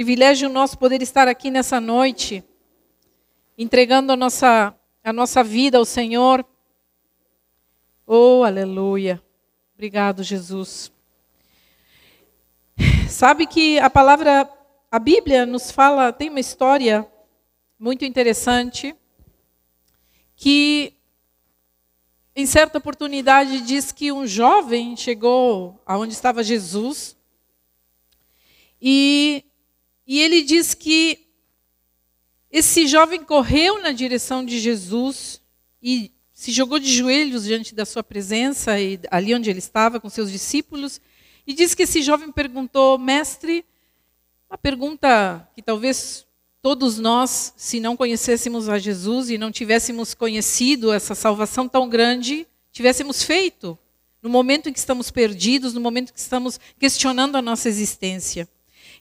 Privilégio nosso poder estar aqui nessa noite, entregando a nossa, a nossa vida ao Senhor. Oh, aleluia. Obrigado, Jesus. Sabe que a palavra, a Bíblia nos fala, tem uma história muito interessante, que em certa oportunidade diz que um jovem chegou aonde estava Jesus e, e ele diz que esse jovem correu na direção de Jesus e se jogou de joelhos diante da sua presença, e ali onde ele estava com seus discípulos, e diz que esse jovem perguntou, mestre, uma pergunta que talvez todos nós, se não conhecêssemos a Jesus e não tivéssemos conhecido essa salvação tão grande, tivéssemos feito no momento em que estamos perdidos, no momento em que estamos questionando a nossa existência.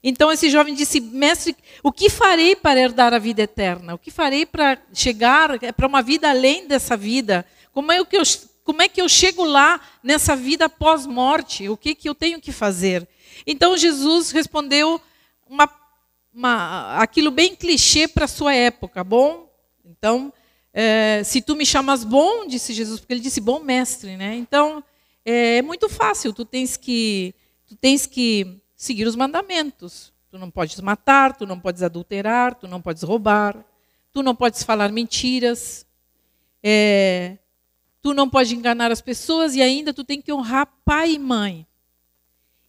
Então esse jovem disse: Mestre, o que farei para herdar a vida eterna? O que farei para chegar para uma vida além dessa vida? Como é, que eu, como é que eu chego lá nessa vida pós-morte? O que, que eu tenho que fazer? Então Jesus respondeu uma, uma, aquilo bem clichê para a sua época, bom? Então, é, se tu me chamas bom, disse Jesus, porque ele disse bom mestre, né? Então, é, é muito fácil, tu tens que, tu tens que seguir os mandamentos. Tu não podes matar, tu não podes adulterar, tu não podes roubar, tu não podes falar mentiras, é, tu não podes enganar as pessoas e ainda tu tem que honrar pai e mãe.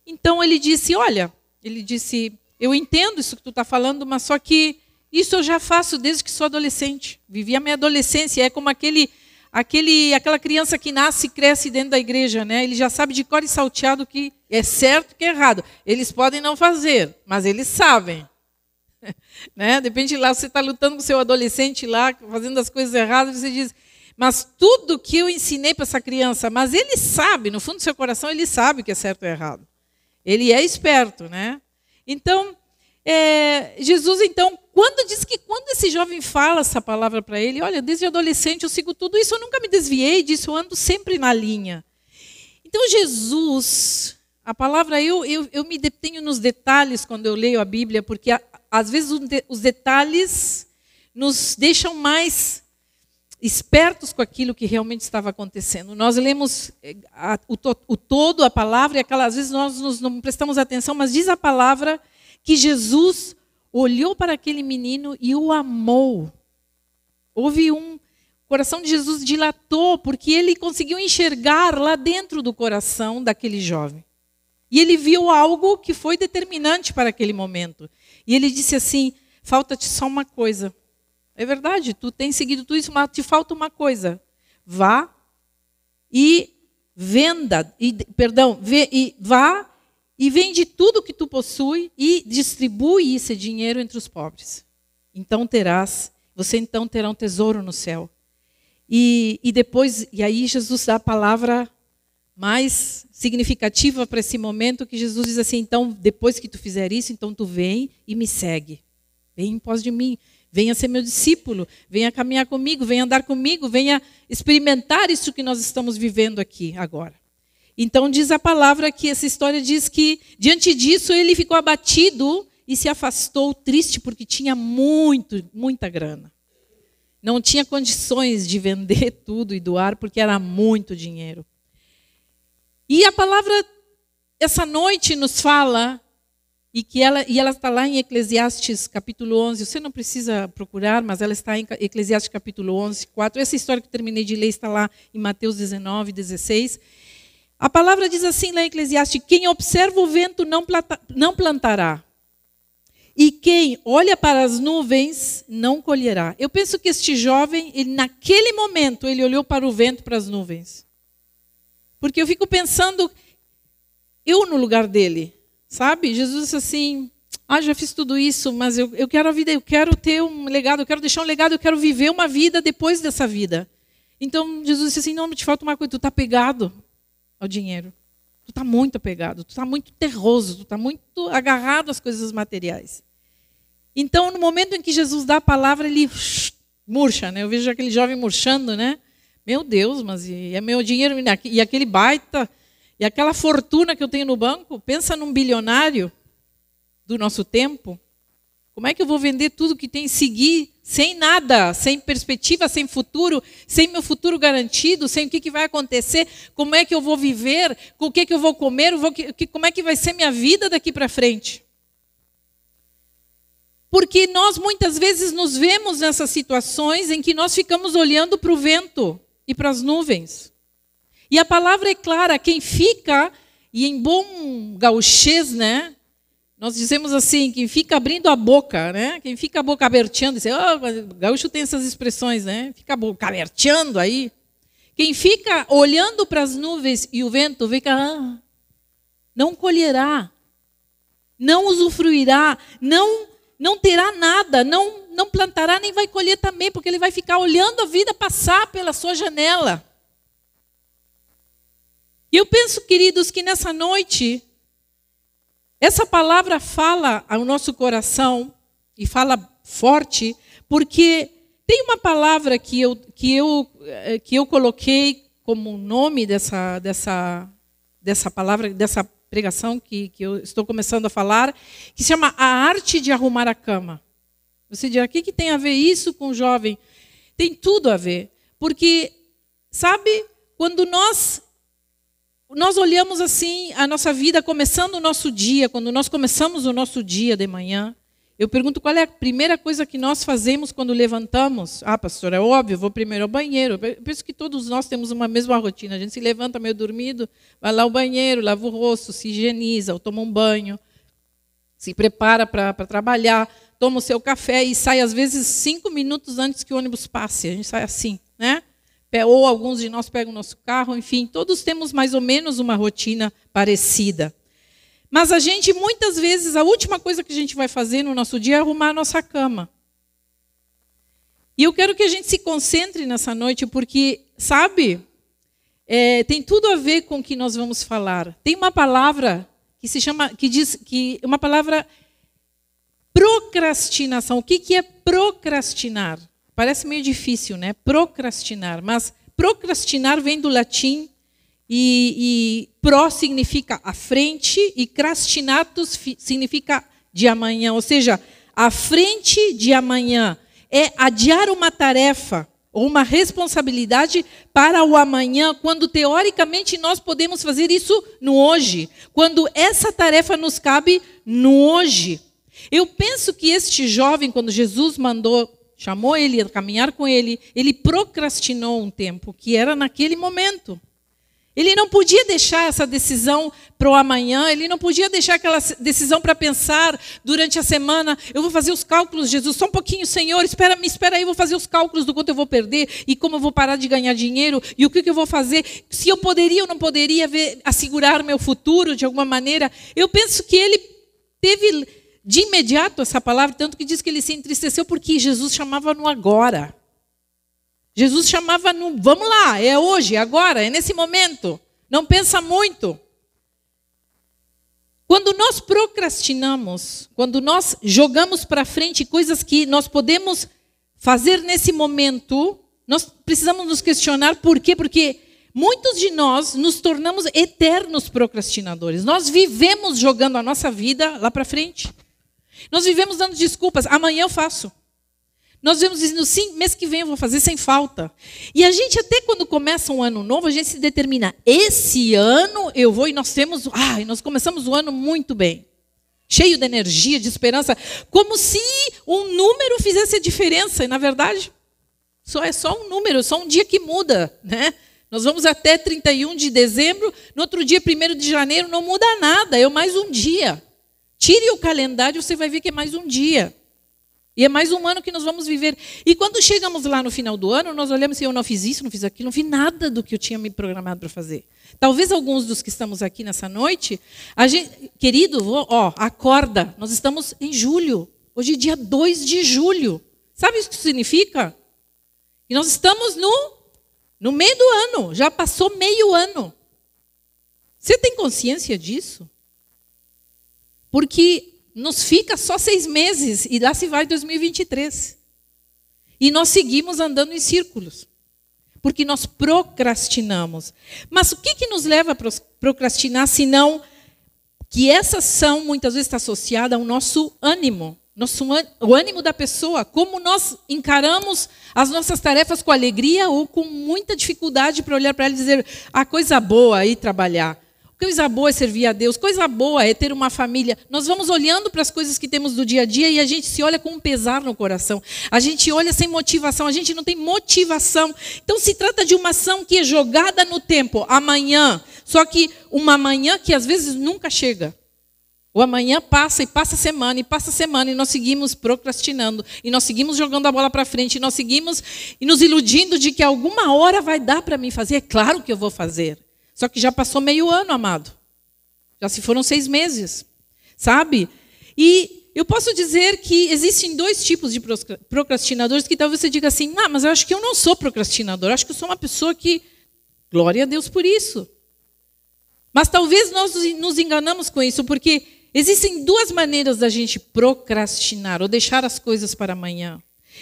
Então ele disse: Olha, ele disse, eu entendo isso que tu está falando, mas só que isso eu já faço desde que sou adolescente. Vivi a minha adolescência. É como aquele aquele, aquela criança que nasce e cresce dentro da igreja, né? Ele já sabe de cor e salteado que é certo que é errado. Eles podem não fazer, mas eles sabem. né? Depende lá, você está lutando com seu adolescente lá, fazendo as coisas erradas, você diz, mas tudo que eu ensinei para essa criança, mas ele sabe, no fundo do seu coração, ele sabe que é certo ou errado. Ele é esperto, né? Então, é, Jesus, então, quando diz que quando esse jovem fala essa palavra para ele, olha, desde adolescente eu sigo tudo isso, eu nunca me desviei disso, eu ando sempre na linha. Então, Jesus, a palavra, eu, eu, eu me detenho nos detalhes quando eu leio a Bíblia, porque às vezes os detalhes nos deixam mais espertos com aquilo que realmente estava acontecendo. Nós lemos eh, o, o todo, a palavra, e aquelas vezes nós não prestamos atenção, mas diz a palavra que Jesus olhou para aquele menino e o amou. Houve um. O coração de Jesus dilatou, porque ele conseguiu enxergar lá dentro do coração daquele jovem. E ele viu algo que foi determinante para aquele momento. E ele disse assim: falta-te só uma coisa. É verdade, tu tens seguido tudo isso, mas te falta uma coisa. Vá e venda, e, perdão, vê, e vá e vende tudo que tu possui e distribui esse dinheiro entre os pobres. Então terás, você então terá um tesouro no céu. E, e depois, e aí Jesus dá a palavra mais significativa para esse momento, que Jesus diz assim, então, depois que tu fizer isso, então tu vem e me segue. Vem em pós de mim, venha ser meu discípulo, venha caminhar comigo, venha andar comigo, venha experimentar isso que nós estamos vivendo aqui agora. Então diz a palavra que essa história diz que diante disso ele ficou abatido e se afastou triste porque tinha muito, muita grana. Não tinha condições de vender tudo e doar porque era muito dinheiro. E a palavra essa noite nos fala e que ela e ela está lá em Eclesiastes capítulo 11. Você não precisa procurar, mas ela está em Eclesiastes capítulo 11, 4. Essa história que eu terminei de ler está lá em Mateus 19, 16. A palavra diz assim lá em Eclesiastes: quem observa o vento não, planta, não plantará, e quem olha para as nuvens não colherá. Eu penso que este jovem, ele, naquele momento, ele olhou para o vento, para as nuvens. Porque eu fico pensando, eu no lugar dele, sabe? Jesus disse assim: ah, já fiz tudo isso, mas eu, eu quero a vida, eu quero ter um legado, eu quero deixar um legado, eu quero viver uma vida depois dessa vida. Então Jesus disse assim: não, te falta uma coisa, tu está pegado ao dinheiro. Tu está muito apegado, tu está muito terroso, tu está muito agarrado às coisas materiais. Então, no momento em que Jesus dá a palavra, ele murcha, né? Eu vejo aquele jovem murchando, né? Meu Deus, mas e é meu dinheiro e aquele baita e aquela fortuna que eu tenho no banco? Pensa num bilionário do nosso tempo. Como é que eu vou vender tudo que tem e seguir sem nada, sem perspectiva, sem futuro, sem meu futuro garantido, sem o que, que vai acontecer, como é que eu vou viver, com o que, que eu vou comer, vou, que, como é que vai ser minha vida daqui para frente? Porque nós muitas vezes nos vemos nessas situações em que nós ficamos olhando para o vento e para as nuvens. E a palavra é clara: quem fica, e em bom gauchês, né? Nós dizemos assim, quem fica abrindo a boca, né? Quem fica a boca aberteando, diz, oh, gaúcho tem essas expressões, né? Fica a boca aberteando aí. Quem fica olhando para as nuvens e o vento, fica, ah, não colherá, não usufruirá, não não terá nada, não, não plantará nem vai colher também, porque ele vai ficar olhando a vida passar pela sua janela. E eu penso, queridos, que nessa noite, essa palavra fala ao nosso coração, e fala forte, porque tem uma palavra que eu, que eu, eh, que eu coloquei como nome dessa, dessa, dessa palavra, dessa pregação que, que eu estou começando a falar, que se chama A Arte de Arrumar a Cama. Você dirá, o que, que tem a ver isso com o jovem? Tem tudo a ver. Porque, sabe, quando nós nós olhamos assim a nossa vida começando o nosso dia, quando nós começamos o nosso dia de manhã, eu pergunto qual é a primeira coisa que nós fazemos quando levantamos. Ah, pastor, é óbvio, vou primeiro ao banheiro. Eu penso que todos nós temos uma mesma rotina. A gente se levanta meio dormido, vai lá ao banheiro, lava o rosto, se higieniza, ou toma um banho, se prepara para trabalhar, toma o seu café e sai, às vezes, cinco minutos antes que o ônibus passe. A gente sai assim, né? Ou alguns de nós pegam o nosso carro, enfim, todos temos mais ou menos uma rotina parecida. Mas a gente, muitas vezes, a última coisa que a gente vai fazer no nosso dia é arrumar a nossa cama. E eu quero que a gente se concentre nessa noite, porque, sabe, é, tem tudo a ver com o que nós vamos falar. Tem uma palavra que se chama, que diz, que uma palavra procrastinação. O que, que é procrastinar? Parece meio difícil, né? Procrastinar, mas procrastinar vem do latim e, e pró significa à frente e crastinatus significa de amanhã, ou seja, à frente de amanhã é adiar uma tarefa ou uma responsabilidade para o amanhã, quando teoricamente nós podemos fazer isso no hoje, quando essa tarefa nos cabe no hoje. Eu penso que este jovem, quando Jesus mandou, chamou ele a caminhar com ele, ele procrastinou um tempo, que era naquele momento. Ele não podia deixar essa decisão para o amanhã, ele não podia deixar aquela decisão para pensar durante a semana. Eu vou fazer os cálculos, Jesus, só um pouquinho, Senhor, espera, me espera aí, eu vou fazer os cálculos do quanto eu vou perder e como eu vou parar de ganhar dinheiro e o que, que eu vou fazer. Se eu poderia ou não poderia ver, assegurar meu futuro de alguma maneira. Eu penso que ele teve de imediato essa palavra, tanto que diz que ele se entristeceu porque Jesus chamava no agora. Jesus chamava no, vamos lá, é hoje, é agora, é nesse momento. Não pensa muito. Quando nós procrastinamos, quando nós jogamos para frente coisas que nós podemos fazer nesse momento, nós precisamos nos questionar por quê? Porque muitos de nós nos tornamos eternos procrastinadores. Nós vivemos jogando a nossa vida lá para frente. Nós vivemos dando desculpas. Amanhã eu faço. Nós vemos dizendo, sim, mês que vem eu vou fazer sem falta. E a gente, até quando começa um ano novo, a gente se determina, esse ano eu vou, e nós temos, ai, nós começamos o ano muito bem. Cheio de energia, de esperança, como se um número fizesse a diferença. E na verdade, só é só um número, só um dia que muda, né? Nós vamos até 31 de dezembro, no outro dia, 1 de janeiro, não muda nada, é mais um dia. Tire o calendário, você vai ver que é mais um dia. E é mais um ano que nós vamos viver. E quando chegamos lá no final do ano, nós olhamos e eu não fiz isso, não fiz aquilo, não fiz nada do que eu tinha me programado para fazer. Talvez alguns dos que estamos aqui nessa noite, gente, querido, ó, acorda, nós estamos em julho. Hoje é dia 2 de julho. Sabe o que significa? E nós estamos no, no meio do ano, já passou meio ano. Você tem consciência disso? Porque nos fica só seis meses e lá se vai 2023. E nós seguimos andando em círculos. Porque nós procrastinamos. Mas o que, que nos leva a procrastinar, se não que essa ação muitas vezes está associada ao nosso ânimo? nosso, o ânimo da pessoa, como nós encaramos as nossas tarefas com alegria ou com muita dificuldade para olhar para ela e dizer: a ah, coisa boa ir trabalhar. Coisa boa é servir a Deus, coisa boa é ter uma família. Nós vamos olhando para as coisas que temos do dia a dia e a gente se olha com um pesar no coração. A gente olha sem motivação, a gente não tem motivação. Então se trata de uma ação que é jogada no tempo, amanhã. Só que uma manhã que às vezes nunca chega. O amanhã passa e passa semana e passa semana e nós seguimos procrastinando e nós seguimos jogando a bola para frente e nós seguimos e nos iludindo de que alguma hora vai dar para mim fazer. É claro que eu vou fazer. Só que já passou meio ano, amado. Já se foram seis meses, sabe? E eu posso dizer que existem dois tipos de procrastinadores que talvez você diga assim: ah, mas eu acho que eu não sou procrastinador, acho que eu sou uma pessoa que. Glória a Deus por isso. Mas talvez nós nos enganamos com isso, porque existem duas maneiras da gente procrastinar ou deixar as coisas para amanhã.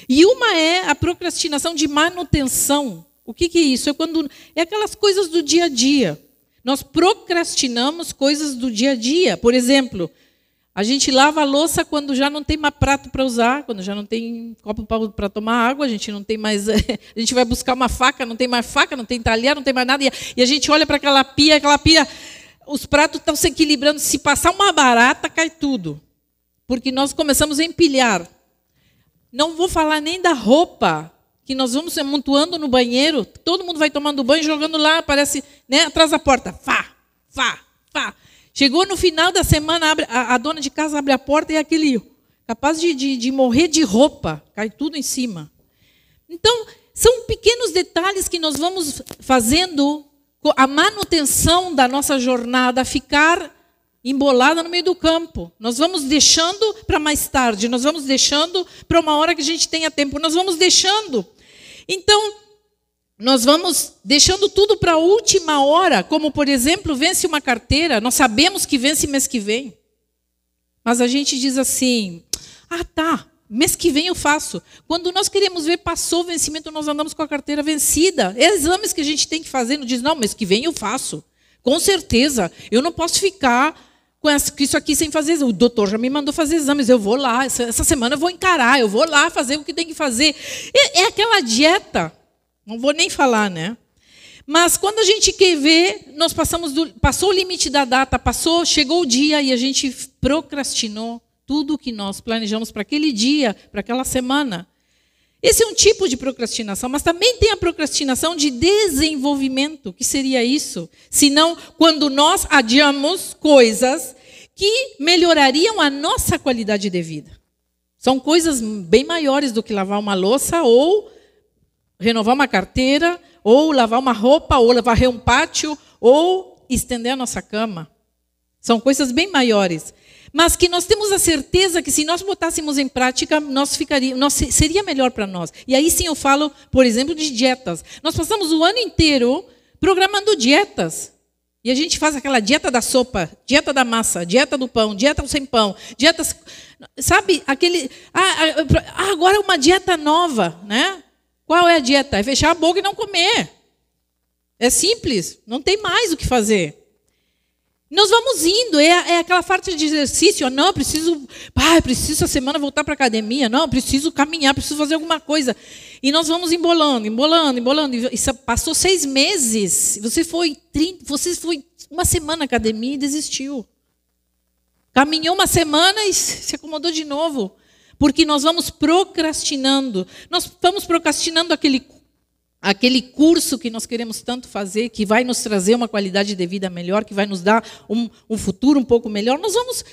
E uma é a procrastinação de manutenção o que, que é isso? É quando é aquelas coisas do dia a dia. Nós procrastinamos coisas do dia a dia. Por exemplo, a gente lava a louça quando já não tem mais prato para usar, quando já não tem copo para tomar água, a gente não tem mais. a gente vai buscar uma faca, não tem mais faca, não tem talher, não tem mais nada. E a gente olha para aquela pia, aquela pia, os pratos estão se equilibrando. Se passar uma barata, cai tudo. Porque nós começamos a empilhar. Não vou falar nem da roupa que nós vamos se amontoando no banheiro, todo mundo vai tomando banho, jogando lá, parece, né, atrás da porta, fá, fá, fá. Chegou no final da semana, abre, a, a, dona de casa abre a porta e é aquele capaz de, de, de morrer de roupa, cai tudo em cima. Então, são pequenos detalhes que nós vamos fazendo a manutenção da nossa jornada ficar embolada no meio do campo. Nós vamos deixando para mais tarde, nós vamos deixando para uma hora que a gente tenha tempo, nós vamos deixando. Então, nós vamos deixando tudo para a última hora, como por exemplo, vence uma carteira, nós sabemos que vence mês que vem. Mas a gente diz assim: "Ah, tá, mês que vem eu faço". Quando nós queremos ver passou o vencimento, nós andamos com a carteira vencida. Exames que a gente tem que fazer, não diz: "Não, mês que vem eu faço". Com certeza, eu não posso ficar com isso aqui sem fazer. O doutor já me mandou fazer exames, eu vou lá, essa semana eu vou encarar, eu vou lá fazer o que tem que fazer. É, é aquela dieta, não vou nem falar, né? Mas quando a gente quer ver, nós passamos do, passou o limite da data, passou, chegou o dia e a gente procrastinou tudo o que nós planejamos para aquele dia, para aquela semana. Esse é um tipo de procrastinação, mas também tem a procrastinação de desenvolvimento. O que seria isso? Senão, quando nós adiamos coisas que melhorariam a nossa qualidade de vida. São coisas bem maiores do que lavar uma louça ou renovar uma carteira, ou lavar uma roupa, ou varrer um pátio, ou estender a nossa cama. São coisas bem maiores mas que nós temos a certeza que se nós botássemos em prática, nós ficaria, nós, seria melhor para nós. E aí sim eu falo, por exemplo, de dietas. Nós passamos o ano inteiro programando dietas. E a gente faz aquela dieta da sopa, dieta da massa, dieta do pão, dieta sem pão, dietas. Sabe, aquele. Ah, ah, agora é uma dieta nova, né? Qual é a dieta? É fechar a boca e não comer. É simples, não tem mais o que fazer. Nós vamos indo, é, é aquela falta de exercício. Não, preciso, pai, preciso essa semana voltar para a academia. Não, preciso caminhar, preciso fazer alguma coisa. E nós vamos embolando, embolando, embolando. E passou seis meses. Você foi, 30, você foi uma semana na academia e desistiu. Caminhou uma semana e se acomodou de novo. Porque nós vamos procrastinando. Nós vamos procrastinando aquele aquele curso que nós queremos tanto fazer, que vai nos trazer uma qualidade de vida melhor, que vai nos dar um, um futuro um pouco melhor, nós vamos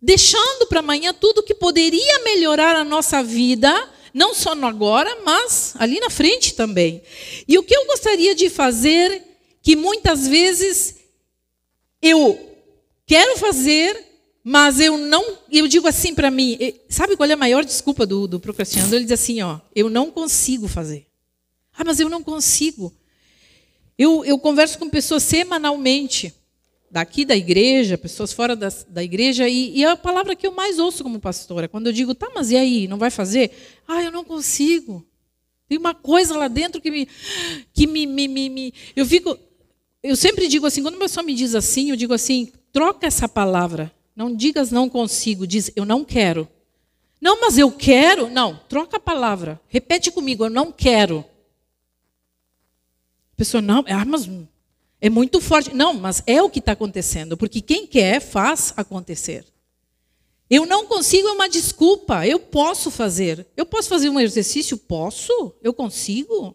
deixando para amanhã tudo que poderia melhorar a nossa vida, não só no agora, mas ali na frente também. E o que eu gostaria de fazer, que muitas vezes eu quero fazer, mas eu não, eu digo assim para mim, sabe qual é a maior desculpa do, do procrastinador? Ele diz assim, ó, eu não consigo fazer. Ah, mas eu não consigo. Eu, eu converso com pessoas semanalmente, daqui da igreja, pessoas fora da, da igreja, e, e, a palavra que eu mais ouço como pastora, quando eu digo, tá, mas e aí, não vai fazer? Ah, eu não consigo. Tem uma coisa lá dentro que me. Que me, me, me, me eu fico. Eu sempre digo assim, quando uma pessoa me diz assim, eu digo assim, troca essa palavra. Não digas não consigo, diz eu não quero. Não, mas eu quero. Não, troca a palavra. Repete comigo, eu não quero. A pessoa, não, ah, mas é muito forte. Não, mas é o que está acontecendo, porque quem quer faz acontecer. Eu não consigo é uma desculpa. Eu posso fazer. Eu posso fazer um exercício? Posso. Eu consigo.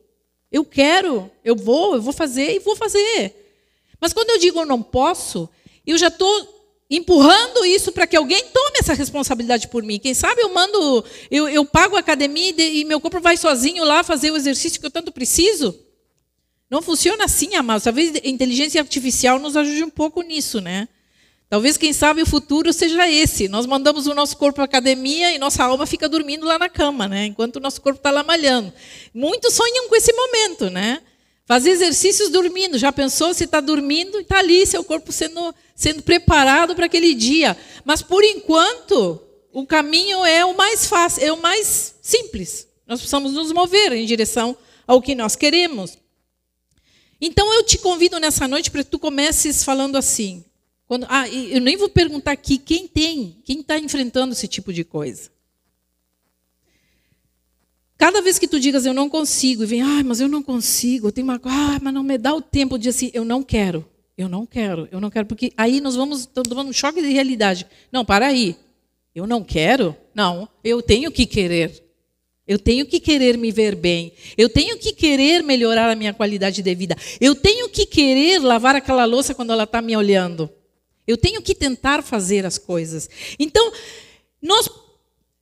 Eu quero. Eu vou. Eu vou fazer e vou fazer. Mas quando eu digo eu não posso, eu já estou empurrando isso para que alguém tome essa responsabilidade por mim. Quem sabe eu mando, eu, eu pago a academia e, e meu corpo vai sozinho lá fazer o exercício que eu tanto preciso. Não funciona assim, amados. Talvez a inteligência artificial nos ajude um pouco nisso, né? Talvez, quem sabe, o futuro seja esse. Nós mandamos o nosso corpo à academia e nossa alma fica dormindo lá na cama, né? Enquanto o nosso corpo está lá malhando. Muitos sonham com esse momento, né? Fazer exercícios dormindo. Já pensou se está dormindo e está ali, seu corpo sendo, sendo preparado para aquele dia. Mas, por enquanto, o caminho é o mais fácil, é o mais simples. Nós precisamos nos mover em direção ao que nós queremos. Então eu te convido nessa noite para que tu comeces falando assim. Quando, ah, eu nem vou perguntar aqui quem tem, quem está enfrentando esse tipo de coisa. Cada vez que tu digas eu não consigo, e vem, ah, mas eu não consigo, tenho uma ah, mas não me dá o tempo de assim, eu não quero, eu não quero, eu não quero, porque aí nós vamos tomando um choque de realidade. Não, para aí. Eu não quero? Não, eu tenho que querer. Eu tenho que querer me ver bem. Eu tenho que querer melhorar a minha qualidade de vida. Eu tenho que querer lavar aquela louça quando ela está me olhando. Eu tenho que tentar fazer as coisas. Então, nós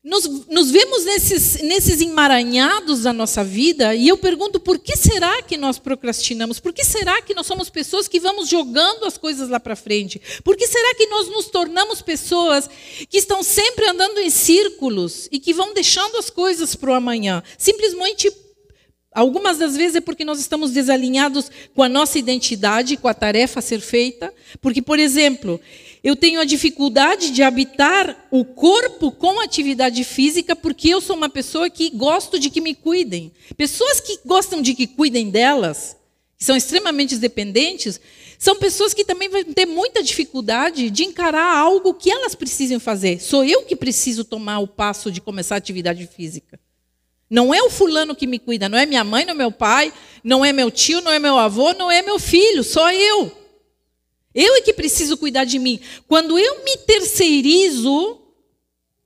nos, nos, vemos nesses, nesses emaranhados da nossa vida e eu pergunto por que será que nós procrastinamos? Por que será que nós somos pessoas que vamos jogando as coisas lá para frente? Por que será que nós nos tornamos pessoas que estão sempre andando em círculos e que vão deixando as coisas para o amanhã? Simplesmente Algumas das vezes é porque nós estamos desalinhados com a nossa identidade, com a tarefa a ser feita. Porque, por exemplo, eu tenho a dificuldade de habitar o corpo com atividade física porque eu sou uma pessoa que gosto de que me cuidem. Pessoas que gostam de que cuidem delas, que são extremamente dependentes, são pessoas que também vão ter muita dificuldade de encarar algo que elas precisam fazer. Sou eu que preciso tomar o passo de começar a atividade física. Não é o fulano que me cuida, não é minha mãe, não é meu pai, não é meu tio, não é meu avô, não é meu filho, só eu. Eu é que preciso cuidar de mim. Quando eu me terceirizo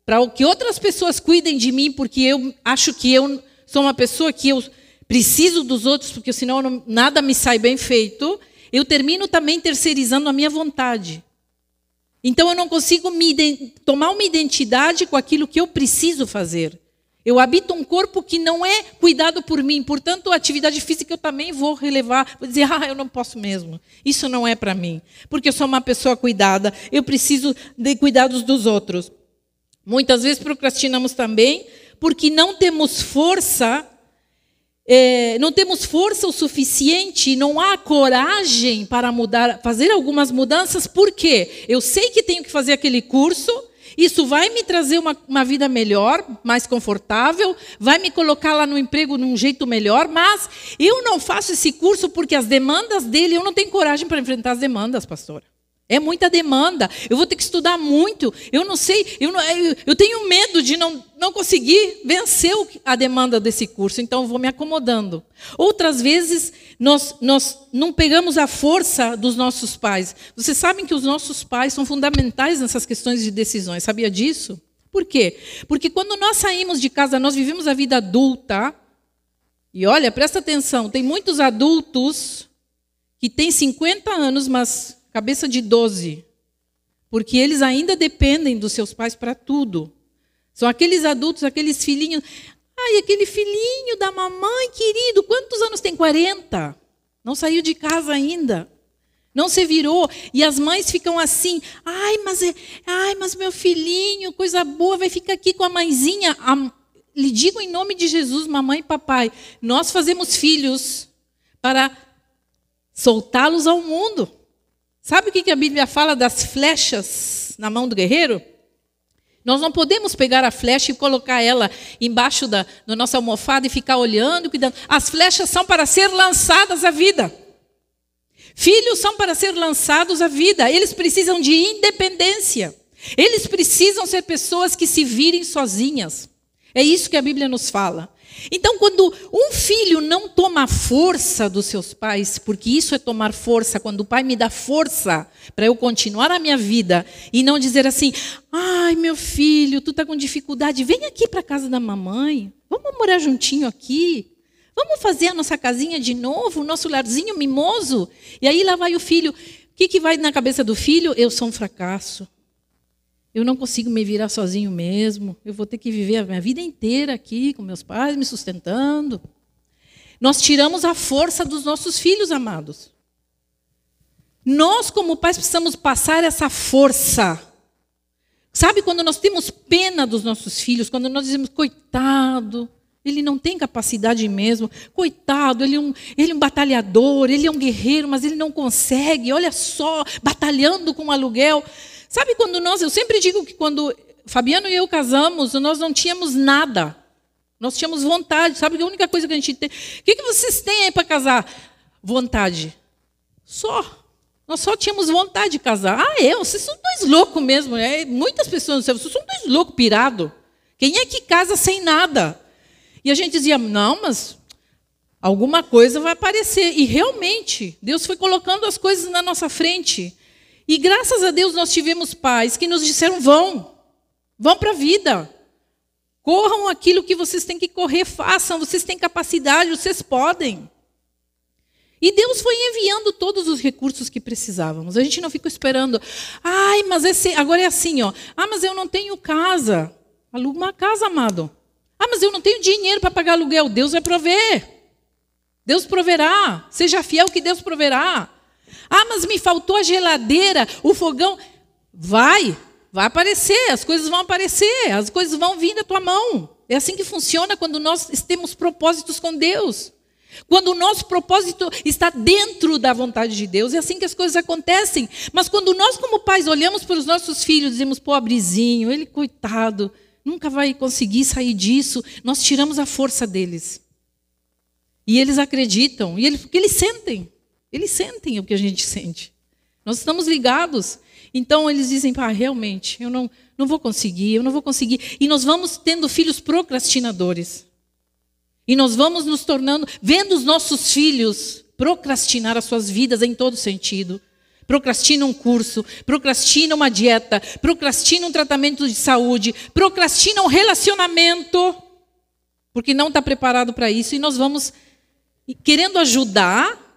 para que outras pessoas cuidem de mim, porque eu acho que eu sou uma pessoa que eu preciso dos outros, porque senão não, nada me sai bem feito, eu termino também terceirizando a minha vontade. Então eu não consigo me, tomar uma identidade com aquilo que eu preciso fazer. Eu habito um corpo que não é cuidado por mim, portanto, a atividade física eu também vou relevar, vou dizer, ah, eu não posso mesmo. Isso não é para mim, porque eu sou uma pessoa cuidada, eu preciso de cuidados dos outros. Muitas vezes procrastinamos também porque não temos força, é, não temos força o suficiente, não há coragem para mudar, fazer algumas mudanças. Por quê? Eu sei que tenho que fazer aquele curso isso vai me trazer uma, uma vida melhor, mais confortável, vai me colocar lá no emprego de um jeito melhor, mas eu não faço esse curso porque as demandas dele, eu não tenho coragem para enfrentar as demandas, pastora. É muita demanda. Eu vou ter que estudar muito. Eu não sei, eu, não, eu tenho medo de não, não conseguir vencer a demanda desse curso, então eu vou me acomodando. Outras vezes, nós, nós não pegamos a força dos nossos pais. Vocês sabem que os nossos pais são fundamentais nessas questões de decisões. Sabia disso? Por quê? Porque quando nós saímos de casa, nós vivemos a vida adulta. E olha, presta atenção, tem muitos adultos que têm 50 anos, mas cabeça de 12, porque eles ainda dependem dos seus pais para tudo. São aqueles adultos, aqueles filhinhos. Ai, aquele filhinho da mamãe, querido, quantos anos tem? 40. Não saiu de casa ainda. Não se virou. E as mães ficam assim: ai, mas, é, ai, mas meu filhinho, coisa boa, vai ficar aqui com a mãezinha. A, lhe digo em nome de Jesus, mamãe e papai, nós fazemos filhos para soltá-los ao mundo. Sabe o que a Bíblia fala das flechas na mão do guerreiro? Nós não podemos pegar a flecha e colocar ela embaixo da, da nossa almofada e ficar olhando, cuidando. As flechas são para ser lançadas à vida. Filhos são para ser lançados à vida. Eles precisam de independência. Eles precisam ser pessoas que se virem sozinhas. É isso que a Bíblia nos fala. Então, quando um filho não toma força dos seus pais, porque isso é tomar força, quando o pai me dá força para eu continuar a minha vida e não dizer assim: ai, meu filho, tu está com dificuldade, vem aqui para casa da mamãe, vamos morar juntinho aqui, vamos fazer a nossa casinha de novo, o nosso larzinho mimoso. E aí lá vai o filho. O que, que vai na cabeça do filho? Eu sou um fracasso. Eu não consigo me virar sozinho mesmo. Eu vou ter que viver a minha vida inteira aqui com meus pais me sustentando. Nós tiramos a força dos nossos filhos amados. Nós, como pais, precisamos passar essa força. Sabe quando nós temos pena dos nossos filhos, quando nós dizemos, coitado, ele não tem capacidade mesmo, coitado, ele é, um, ele é um batalhador, ele é um guerreiro, mas ele não consegue, olha só, batalhando com aluguel. Sabe quando nós, eu sempre digo que quando Fabiano e eu casamos, nós não tínhamos nada. Nós tínhamos vontade. Sabe a única coisa que a gente tem. O que, que vocês têm aí para casar? Vontade. Só. Nós só tínhamos vontade de casar. Ah, eu? Vocês são dois loucos mesmo. É, muitas pessoas disseram, vocês são dois loucos pirados. Quem é que casa sem nada? E a gente dizia, não, mas alguma coisa vai aparecer. E realmente, Deus foi colocando as coisas na nossa frente. E graças a Deus nós tivemos pais que nos disseram: vão, vão para a vida. Corram aquilo que vocês têm que correr, façam, vocês têm capacidade, vocês podem. E Deus foi enviando todos os recursos que precisávamos. A gente não fica esperando. Ai, mas esse, agora é assim, ó. Ah, mas eu não tenho casa. Aluga uma casa, amado. Ah, mas eu não tenho dinheiro para pagar aluguel. Deus vai prover. Deus proverá. Seja fiel que Deus proverá. Ah, mas me faltou a geladeira, o fogão. Vai, vai aparecer, as coisas vão aparecer, as coisas vão vir da tua mão. É assim que funciona quando nós temos propósitos com Deus. Quando o nosso propósito está dentro da vontade de Deus, é assim que as coisas acontecem. Mas quando nós, como pais, olhamos para os nossos filhos, dizemos, pobrezinho, ele, coitado, nunca vai conseguir sair disso, nós tiramos a força deles. E eles acreditam, e eles, porque eles sentem. Eles sentem o que a gente sente. Nós estamos ligados. Então eles dizem, pá, realmente, eu não, não vou conseguir, eu não vou conseguir. E nós vamos tendo filhos procrastinadores. E nós vamos nos tornando, vendo os nossos filhos procrastinar as suas vidas em todo sentido. Procrastina um curso, procrastina uma dieta, procrastina um tratamento de saúde, procrastina um relacionamento, porque não está preparado para isso. E nós vamos querendo ajudar,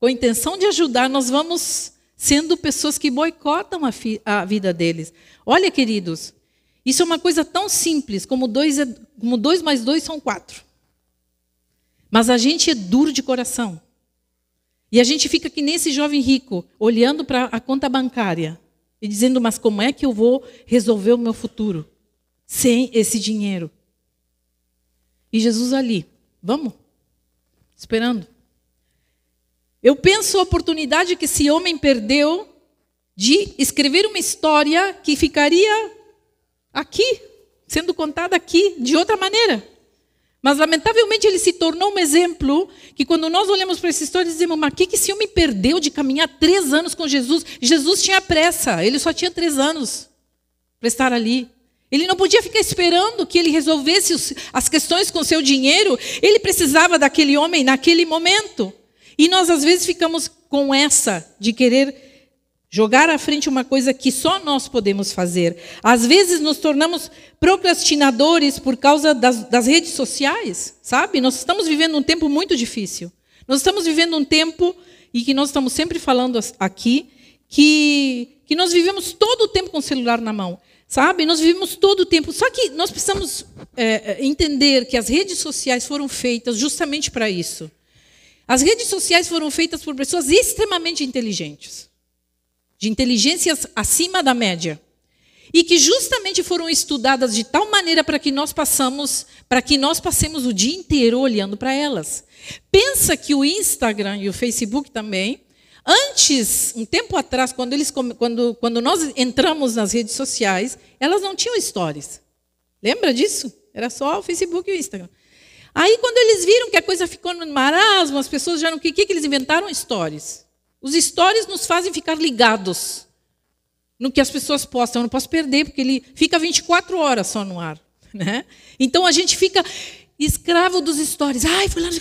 com a intenção de ajudar, nós vamos sendo pessoas que boicotam a, a vida deles. Olha, queridos, isso é uma coisa tão simples como dois, é, como dois mais dois são quatro. Mas a gente é duro de coração. E a gente fica que nesse jovem rico, olhando para a conta bancária e dizendo: Mas como é que eu vou resolver o meu futuro sem esse dinheiro? E Jesus ali, vamos, esperando. Eu penso a oportunidade que esse homem perdeu de escrever uma história que ficaria aqui, sendo contada aqui, de outra maneira. Mas, lamentavelmente, ele se tornou um exemplo que, quando nós olhamos para essa história, dizemos: Mas o que, esse homem perdeu de caminhar três anos com Jesus? Jesus tinha pressa, ele só tinha três anos para estar ali. Ele não podia ficar esperando que ele resolvesse as questões com seu dinheiro, ele precisava daquele homem naquele momento. E nós, às vezes, ficamos com essa de querer jogar à frente uma coisa que só nós podemos fazer. Às vezes, nos tornamos procrastinadores por causa das, das redes sociais, sabe? Nós estamos vivendo um tempo muito difícil. Nós estamos vivendo um tempo, e que nós estamos sempre falando aqui, que, que nós vivemos todo o tempo com o celular na mão. Sabe? Nós vivemos todo o tempo. Só que nós precisamos é, entender que as redes sociais foram feitas justamente para isso as redes sociais foram feitas por pessoas extremamente inteligentes, de inteligências acima da média, e que justamente foram estudadas de tal maneira para que nós passamos, para que nós passemos o dia inteiro olhando para elas. Pensa que o Instagram e o Facebook também, antes, um tempo atrás, quando eles quando quando nós entramos nas redes sociais, elas não tinham stories. Lembra disso? Era só o Facebook e o Instagram. Aí, quando eles viram que a coisa ficou no marasmo, as pessoas já não. O que, que eles inventaram? Stories. Os stories nos fazem ficar ligados. no que as pessoas postam. Eu não posso perder, porque ele fica 24 horas só no ar. Né? Então a gente fica escravo dos stories. Ai, fulano,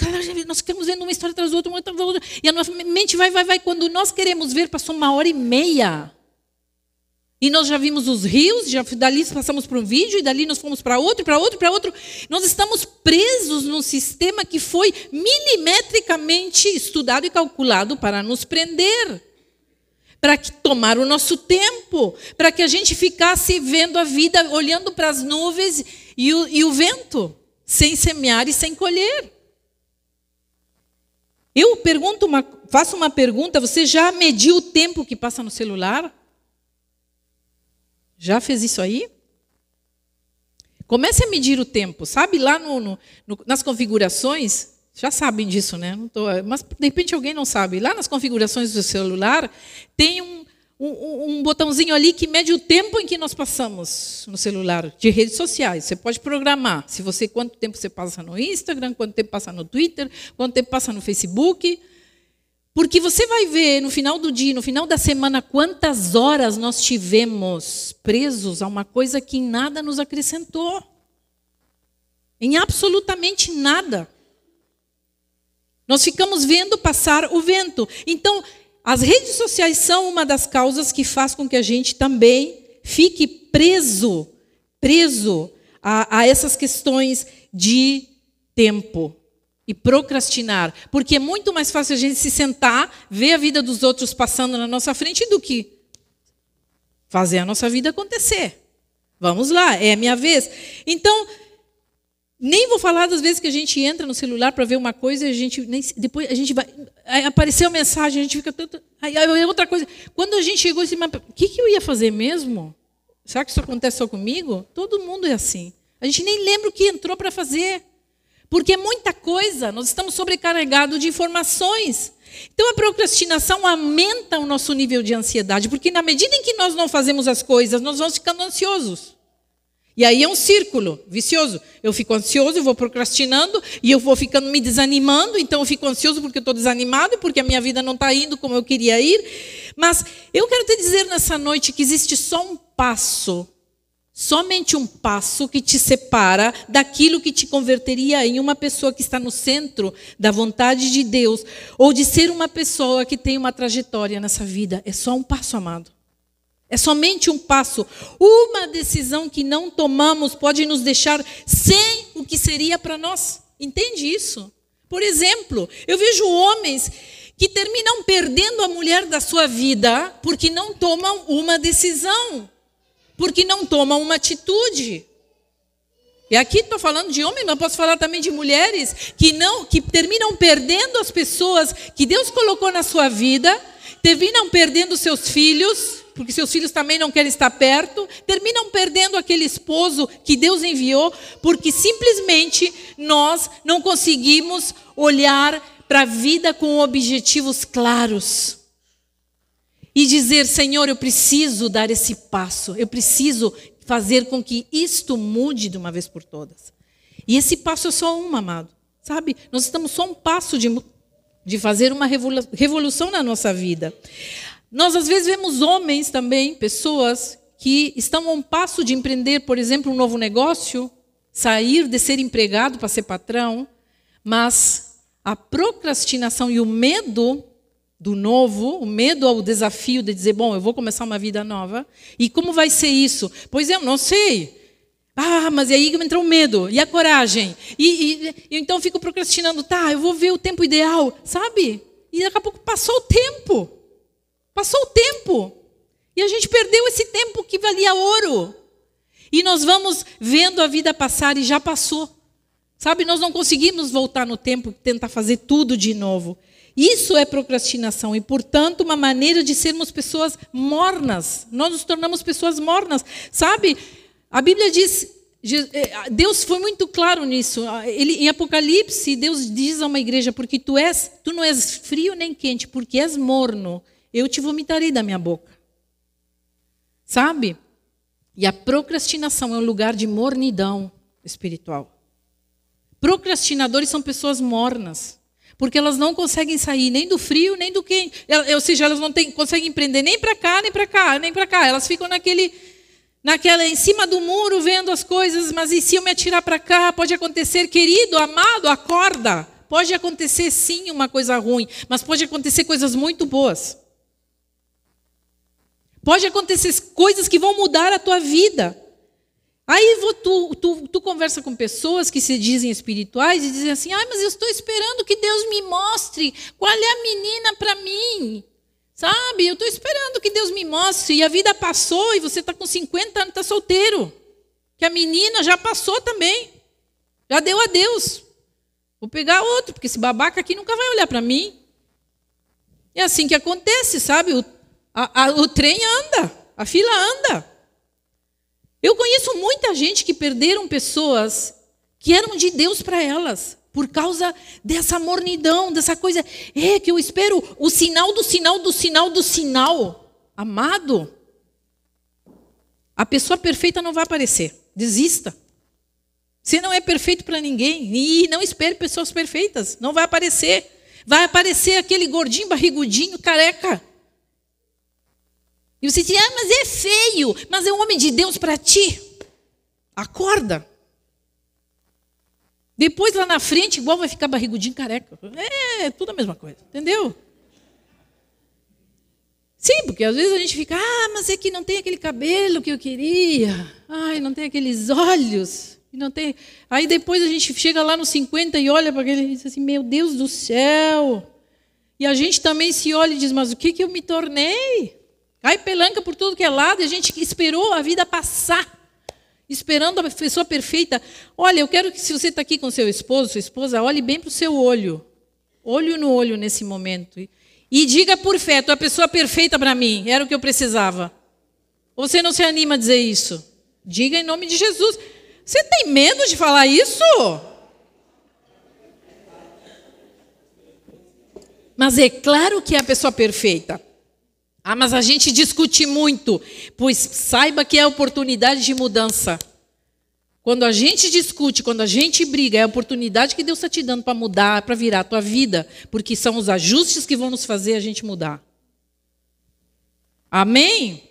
nós ficamos vendo uma história atrás da outra, uma atrás da outra. E a nossa mente vai, vai, vai. Quando nós queremos ver, passou uma hora e meia. E nós já vimos os rios, já dali passamos para um vídeo, e dali nós fomos para outro, para outro, para outro. Nós estamos presos num sistema que foi milimetricamente estudado e calculado para nos prender. Para tomar o nosso tempo, para que a gente ficasse vendo a vida, olhando para as nuvens e o, e o vento, sem semear e sem colher. Eu pergunto uma, faço uma pergunta: você já mediu o tempo que passa no celular? Já fez isso aí? Comece a medir o tempo, sabe? Lá no, no, no, nas configurações, já sabem disso, né? Tô, mas de repente alguém não sabe. Lá nas configurações do celular tem um, um, um, botãozinho ali que mede o tempo em que nós passamos no celular de redes sociais. Você pode programar se você quanto tempo você passa no Instagram, quanto tempo passa no Twitter, quanto tempo passa no Facebook. Porque você vai ver no final do dia, no final da semana, quantas horas nós tivemos presos a uma coisa que em nada nos acrescentou. Em absolutamente nada. Nós ficamos vendo passar o vento. Então, as redes sociais são uma das causas que faz com que a gente também fique preso, preso a, a essas questões de tempo e procrastinar, porque é muito mais fácil a gente se sentar, ver a vida dos outros passando na nossa frente do que fazer a nossa vida acontecer. Vamos lá, é a minha vez. Então, nem vou falar das vezes que a gente entra no celular para ver uma coisa e a gente nem, depois a gente vai apareceu a mensagem, a gente fica tanto aí é outra coisa. Quando a gente chegou assim, o que, que eu ia fazer mesmo? Será que isso acontece só comigo? Todo mundo é assim. A gente nem lembra o que entrou para fazer. Porque é muita coisa, nós estamos sobrecarregados de informações. Então a procrastinação aumenta o nosso nível de ansiedade, porque na medida em que nós não fazemos as coisas, nós vamos ficando ansiosos. E aí é um círculo vicioso. Eu fico ansioso, eu vou procrastinando e eu vou ficando me desanimando, então eu fico ansioso porque eu estou desanimado, porque a minha vida não está indo como eu queria ir. Mas eu quero te dizer nessa noite que existe só um passo Somente um passo que te separa daquilo que te converteria em uma pessoa que está no centro da vontade de Deus, ou de ser uma pessoa que tem uma trajetória nessa vida. É só um passo, amado. É somente um passo. Uma decisão que não tomamos pode nos deixar sem o que seria para nós. Entende isso? Por exemplo, eu vejo homens que terminam perdendo a mulher da sua vida porque não tomam uma decisão porque não tomam uma atitude. E aqui estou falando de homens, mas posso falar também de mulheres que não, que terminam perdendo as pessoas que Deus colocou na sua vida, terminam perdendo seus filhos, porque seus filhos também não querem estar perto, terminam perdendo aquele esposo que Deus enviou, porque simplesmente nós não conseguimos olhar para a vida com objetivos claros e dizer: Senhor, eu preciso dar esse passo, eu preciso fazer com que isto mude de uma vez por todas. E esse passo é só um, amado. Sabe? Nós estamos só um passo de, de fazer uma revolução na nossa vida. Nós, às vezes, vemos homens também, pessoas que estão a um passo de empreender, por exemplo, um novo negócio, sair de ser empregado para ser patrão, mas a procrastinação e o medo do novo, o medo ao desafio de dizer, bom, eu vou começar uma vida nova. E como vai ser isso? Pois eu não sei. Ah, mas e aí entra o medo e a coragem. E, e, então eu fico procrastinando, tá, eu vou ver o tempo ideal, sabe? E daqui a pouco passou o tempo. Passou o tempo. E a gente perdeu esse tempo que valia ouro. E nós vamos vendo a vida passar e já passou. Sabe, nós não conseguimos voltar no tempo e tentar fazer tudo de novo. Isso é procrastinação e, portanto, uma maneira de sermos pessoas mornas. Nós nos tornamos pessoas mornas. Sabe? A Bíblia diz, eh, Deus foi muito claro nisso. Ele, em Apocalipse, Deus diz a uma igreja: porque tu és, tu não és frio nem quente, porque és morno, eu te vomitarei da minha boca. Sabe? E a procrastinação é um lugar de mornidão espiritual. Procrastinadores são pessoas mornas. Porque elas não conseguem sair nem do frio, nem do quente. Ou seja, elas não tem, conseguem empreender nem para cá, nem para cá, nem para cá. Elas ficam naquele, naquela, em cima do muro, vendo as coisas, mas e se eu me atirar para cá? Pode acontecer, querido, amado, acorda. Pode acontecer sim uma coisa ruim, mas pode acontecer coisas muito boas. Pode acontecer coisas que vão mudar a tua vida. Aí tu, tu, tu, conversa com pessoas que se dizem espirituais e dizem assim: ah, mas eu estou esperando que Deus me mostre qual é a menina para mim. Sabe? Eu estou esperando que Deus me mostre. E a vida passou e você está com 50 anos, está solteiro. Que a menina já passou também. Já deu a Deus. Vou pegar outro, porque esse babaca aqui nunca vai olhar para mim. É assim que acontece, sabe? O, a, a, o trem anda, a fila anda. Eu conheço muita gente que perderam pessoas que eram de Deus para elas, por causa dessa mornidão, dessa coisa. É que eu espero o sinal do sinal do sinal do sinal. Amado, a pessoa perfeita não vai aparecer. Desista. Você não é perfeito para ninguém. E não espere pessoas perfeitas. Não vai aparecer. Vai aparecer aquele gordinho, barrigudinho, careca. E você diz, ah, mas é feio, mas é um homem de Deus para ti. Acorda. Depois lá na frente, igual vai ficar barrigudinho careca. É, tudo a mesma coisa, entendeu? Sim, porque às vezes a gente fica, ah, mas é que não tem aquele cabelo que eu queria. Ai, não tem aqueles olhos. Não tem. Aí depois a gente chega lá nos 50 e olha para aquele e diz assim: Meu Deus do céu. E a gente também se olha e diz: Mas o que, que eu me tornei? Cai pelanca por tudo que é lado e a gente esperou a vida passar, esperando a pessoa perfeita. Olha, eu quero que se você está aqui com seu esposo, sua esposa, olhe bem para o seu olho, olho no olho nesse momento. E diga por fé: Tu é a pessoa perfeita para mim, era o que eu precisava. Ou você não se anima a dizer isso? Diga em nome de Jesus. Você tem medo de falar isso? Mas é claro que é a pessoa perfeita. Ah, mas a gente discute muito. Pois saiba que é oportunidade de mudança. Quando a gente discute, quando a gente briga, é a oportunidade que Deus está te dando para mudar, para virar a tua vida. Porque são os ajustes que vão nos fazer a gente mudar. Amém?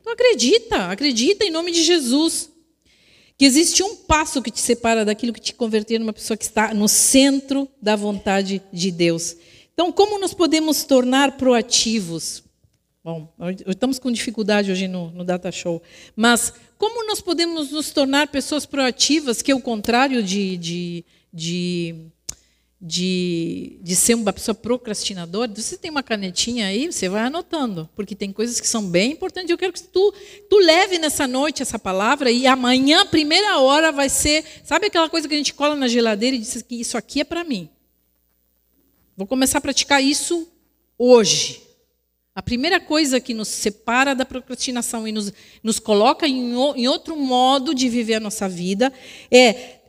Então acredita, acredita em nome de Jesus que existe um passo que te separa daquilo que te converter numa pessoa que está no centro da vontade de Deus. Então, como nos podemos tornar proativos? Bom, estamos com dificuldade hoje no, no Data Show, mas como nós podemos nos tornar pessoas proativas, que é o contrário de, de, de de, de ser uma pessoa procrastinadora, você tem uma canetinha aí, você vai anotando, porque tem coisas que são bem importantes. Eu quero que tu, tu leve nessa noite essa palavra e amanhã, primeira hora, vai ser. Sabe aquela coisa que a gente cola na geladeira e diz que isso aqui é para mim? Vou começar a praticar isso hoje. A primeira coisa que nos separa da procrastinação e nos, nos coloca em, em outro modo de viver a nossa vida é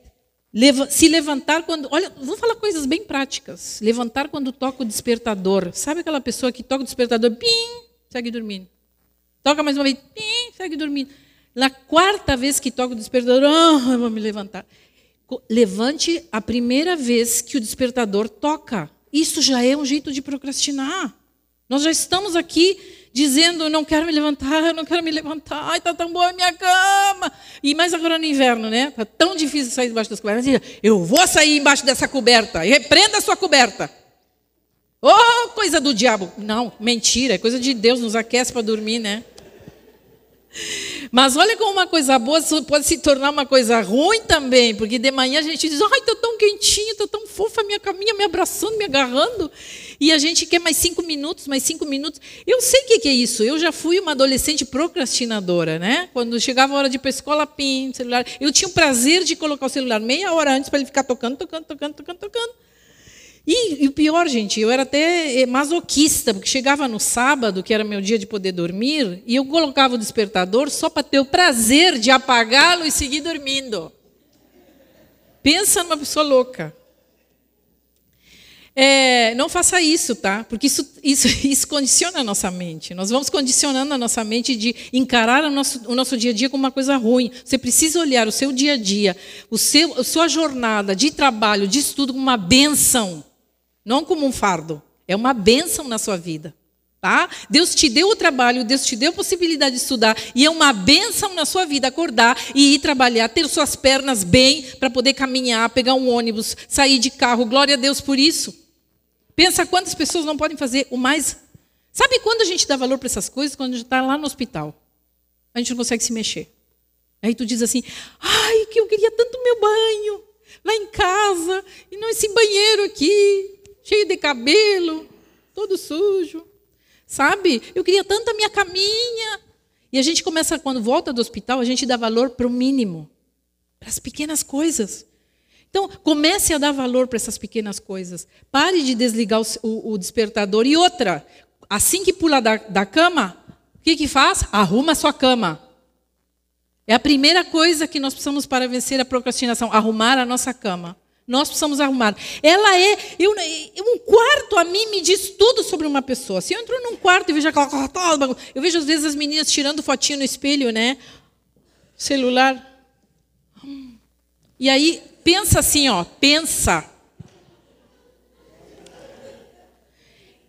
se levantar quando. Olha, vamos falar coisas bem práticas. Levantar quando toca o despertador. Sabe aquela pessoa que toca o despertador, pim, segue dormindo. Toca mais uma vez, pim, segue dormindo. Na quarta vez que toca o despertador, oh, eu vou me levantar. Levante a primeira vez que o despertador toca. Isso já é um jeito de procrastinar. Nós já estamos aqui dizendo: não quero me levantar, eu não quero me levantar, ai, está tão boa a minha cama. E mais agora no inverno, né? Está tão difícil sair debaixo das cobertas. Eu vou sair embaixo dessa coberta, repreenda a sua coberta. Oh, coisa do diabo. Não, mentira, é coisa de Deus, nos aquece para dormir, né? Mas olha como uma coisa boa pode se tornar uma coisa ruim também, porque de manhã a gente diz, ai, estou tão quentinho, estou tão fofa, minha caminha me abraçando, me agarrando, e a gente quer mais cinco minutos, mais cinco minutos. Eu sei o que é isso, eu já fui uma adolescente procrastinadora, né? Quando chegava a hora de ir para a escola, pim, celular. Eu tinha o prazer de colocar o celular meia hora antes para ele ficar tocando, tocando, tocando, tocando, tocando. E, e, o pior, gente, eu era até eh, masoquista, porque chegava no sábado, que era meu dia de poder dormir, e eu colocava o despertador só para ter o prazer de apagá-lo e seguir dormindo. Pensa numa pessoa louca. É, não faça isso, tá? Porque isso, isso, isso condiciona a nossa mente. Nós vamos condicionando a nossa mente de encarar o nosso, o nosso dia a dia como uma coisa ruim. Você precisa olhar o seu dia a dia, o seu, a sua jornada de trabalho, de estudo, como uma benção Não como um fardo. É uma bênção na sua vida. Tá? Deus te deu o trabalho, Deus te deu a possibilidade de estudar, e é uma bênção na sua vida acordar e ir trabalhar, ter suas pernas bem para poder caminhar, pegar um ônibus, sair de carro. Glória a Deus por isso. Pensa quantas pessoas não podem fazer o mais. Sabe quando a gente dá valor para essas coisas? Quando a gente está lá no hospital. A gente não consegue se mexer. Aí tu diz assim: ai, que eu queria tanto meu banho lá em casa, e não esse banheiro aqui, cheio de cabelo, todo sujo. Sabe? Eu queria tanto a minha caminha. E a gente começa, quando volta do hospital, a gente dá valor para o mínimo, para as pequenas coisas. Então, comece a dar valor para essas pequenas coisas. Pare de desligar o, o, despertador. E outra, assim que pula da, da cama, o que, que faz? Arruma a sua cama. É a primeira coisa que nós precisamos para vencer a procrastinação, arrumar a nossa cama. Nós precisamos arrumar. Ela é. Eu, um quarto a mim me diz tudo sobre uma pessoa. Se eu entro num quarto e vejo aquela. Eu vejo às vezes as meninas tirando fotinho no espelho, né? Celular. E aí, pensa assim, ó. Pensa.